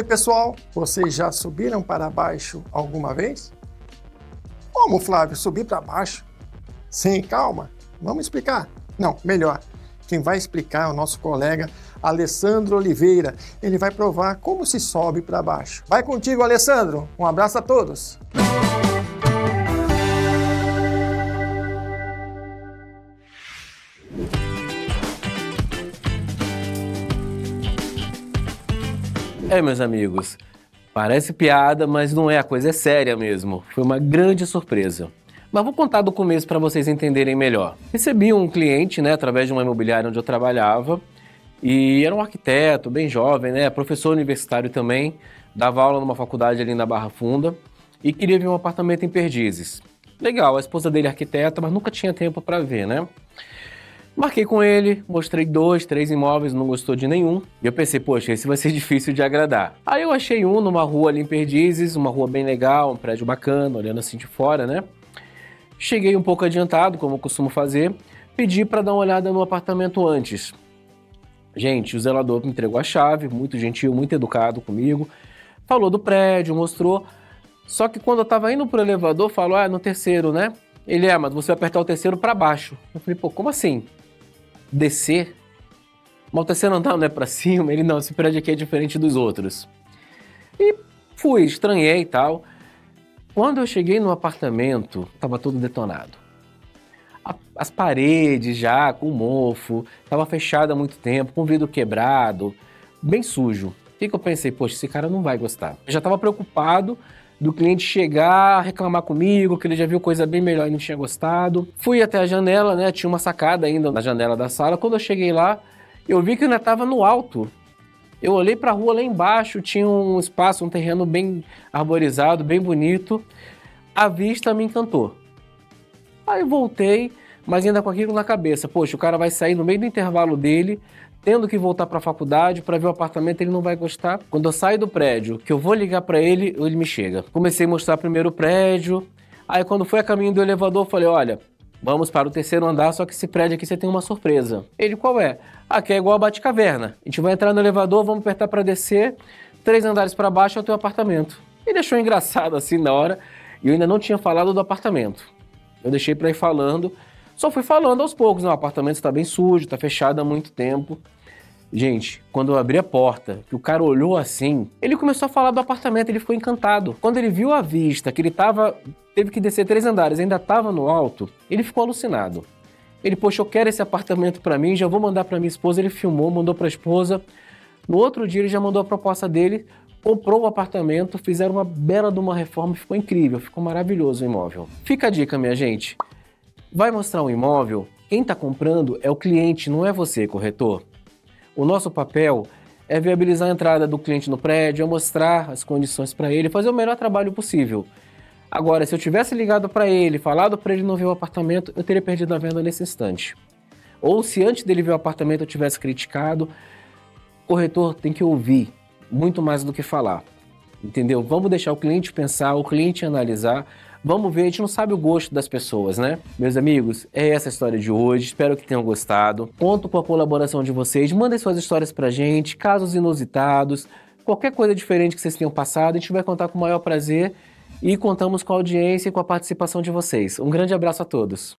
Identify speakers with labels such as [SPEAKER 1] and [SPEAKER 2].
[SPEAKER 1] Oi, pessoal! Vocês já subiram para baixo alguma vez? Como, Flávio, subir para baixo? Sim, calma. Vamos explicar. Não, melhor. Quem vai explicar é o nosso colega Alessandro Oliveira. Ele vai provar como se sobe para baixo. Vai contigo, Alessandro. Um abraço a todos.
[SPEAKER 2] É, meus amigos, parece piada, mas não é, a coisa é séria mesmo. Foi uma grande surpresa. Mas vou contar do começo para vocês entenderem melhor. Recebi um cliente, né, através de uma imobiliária onde eu trabalhava, e era um arquiteto, bem jovem, né, professor universitário também, dava aula numa faculdade ali na Barra Funda, e queria ver um apartamento em Perdizes. Legal, a esposa dele é arquiteta, mas nunca tinha tempo para ver, né? Marquei com ele, mostrei dois, três imóveis, não gostou de nenhum. E eu pensei, poxa, esse vai ser difícil de agradar. Aí eu achei um numa rua ali em Perdizes, uma rua bem legal, um prédio bacana, olhando assim de fora, né? Cheguei um pouco adiantado, como eu costumo fazer, pedi para dar uma olhada no apartamento antes. Gente, o zelador me entregou a chave, muito gentil, muito educado comigo. Falou do prédio, mostrou. Só que quando eu estava indo pro elevador, falou: "Ah, no terceiro, né?" Ele é, mas você vai apertar o terceiro para baixo. Eu falei: "Pô, como assim?" descer. Mas o terceiro andar não é para cima, ele não, esse prédio aqui é diferente dos outros. E fui, estranhei e tal. Quando eu cheguei no apartamento, estava tudo detonado. As paredes já com mofo, estava fechada há muito tempo, com vidro quebrado, bem sujo. O que, que eu pensei? Poxa, esse cara não vai gostar. Eu já estava preocupado do cliente chegar, reclamar comigo, que ele já viu coisa bem melhor e não tinha gostado. Fui até a janela, né? Tinha uma sacada ainda na janela da sala. Quando eu cheguei lá, eu vi que ainda estava no alto. Eu olhei para a rua lá embaixo, tinha um espaço, um terreno bem arborizado, bem bonito. A vista me encantou. Aí voltei, mas ainda com aquilo na cabeça. Poxa, o cara vai sair no meio do intervalo dele, tendo que voltar para a faculdade para ver o apartamento, ele não vai gostar. Quando eu saio do prédio, que eu vou ligar para ele, ele me chega. Comecei a mostrar primeiro o prédio. Aí quando foi a caminho do elevador, eu falei: "Olha, vamos para o terceiro andar, só que esse prédio aqui você tem uma surpresa". Ele: "Qual é?". "Ah, que é igual a Batcaverna. A gente vai entrar no elevador, vamos apertar para descer, três andares para baixo é o teu apartamento". Ele achou engraçado assim na hora, e eu ainda não tinha falado do apartamento. Eu deixei para ir falando. Só fui falando aos poucos, né? o apartamento está bem sujo, está fechado há muito tempo. Gente, quando eu abri a porta, que o cara olhou assim, ele começou a falar do apartamento, ele ficou encantado. Quando ele viu a vista, que ele tava, teve que descer três andares, ainda estava no alto, ele ficou alucinado. Ele, poxa, eu quero esse apartamento para mim, já vou mandar para minha esposa. Ele filmou, mandou para a esposa. No outro dia ele já mandou a proposta dele, comprou o apartamento, fizeram uma bela de uma reforma, ficou incrível, ficou maravilhoso o imóvel. Fica a dica, minha gente. Vai mostrar um imóvel? Quem está comprando é o cliente, não é você, corretor. O nosso papel é viabilizar a entrada do cliente no prédio, é mostrar as condições para ele, fazer o melhor trabalho possível. Agora, se eu tivesse ligado para ele, falado para ele não ver o apartamento, eu teria perdido a venda nesse instante. Ou se antes dele ver o apartamento eu tivesse criticado, o corretor tem que ouvir muito mais do que falar. Entendeu? Vamos deixar o cliente pensar, o cliente analisar, Vamos ver, a gente não sabe o gosto das pessoas, né? Meus amigos, é essa a história de hoje. Espero que tenham gostado. Conto com a colaboração de vocês. Mandem suas histórias pra gente, casos inusitados, qualquer coisa diferente que vocês tenham passado. A gente vai contar com o maior prazer e contamos com a audiência e com a participação de vocês. Um grande abraço a todos.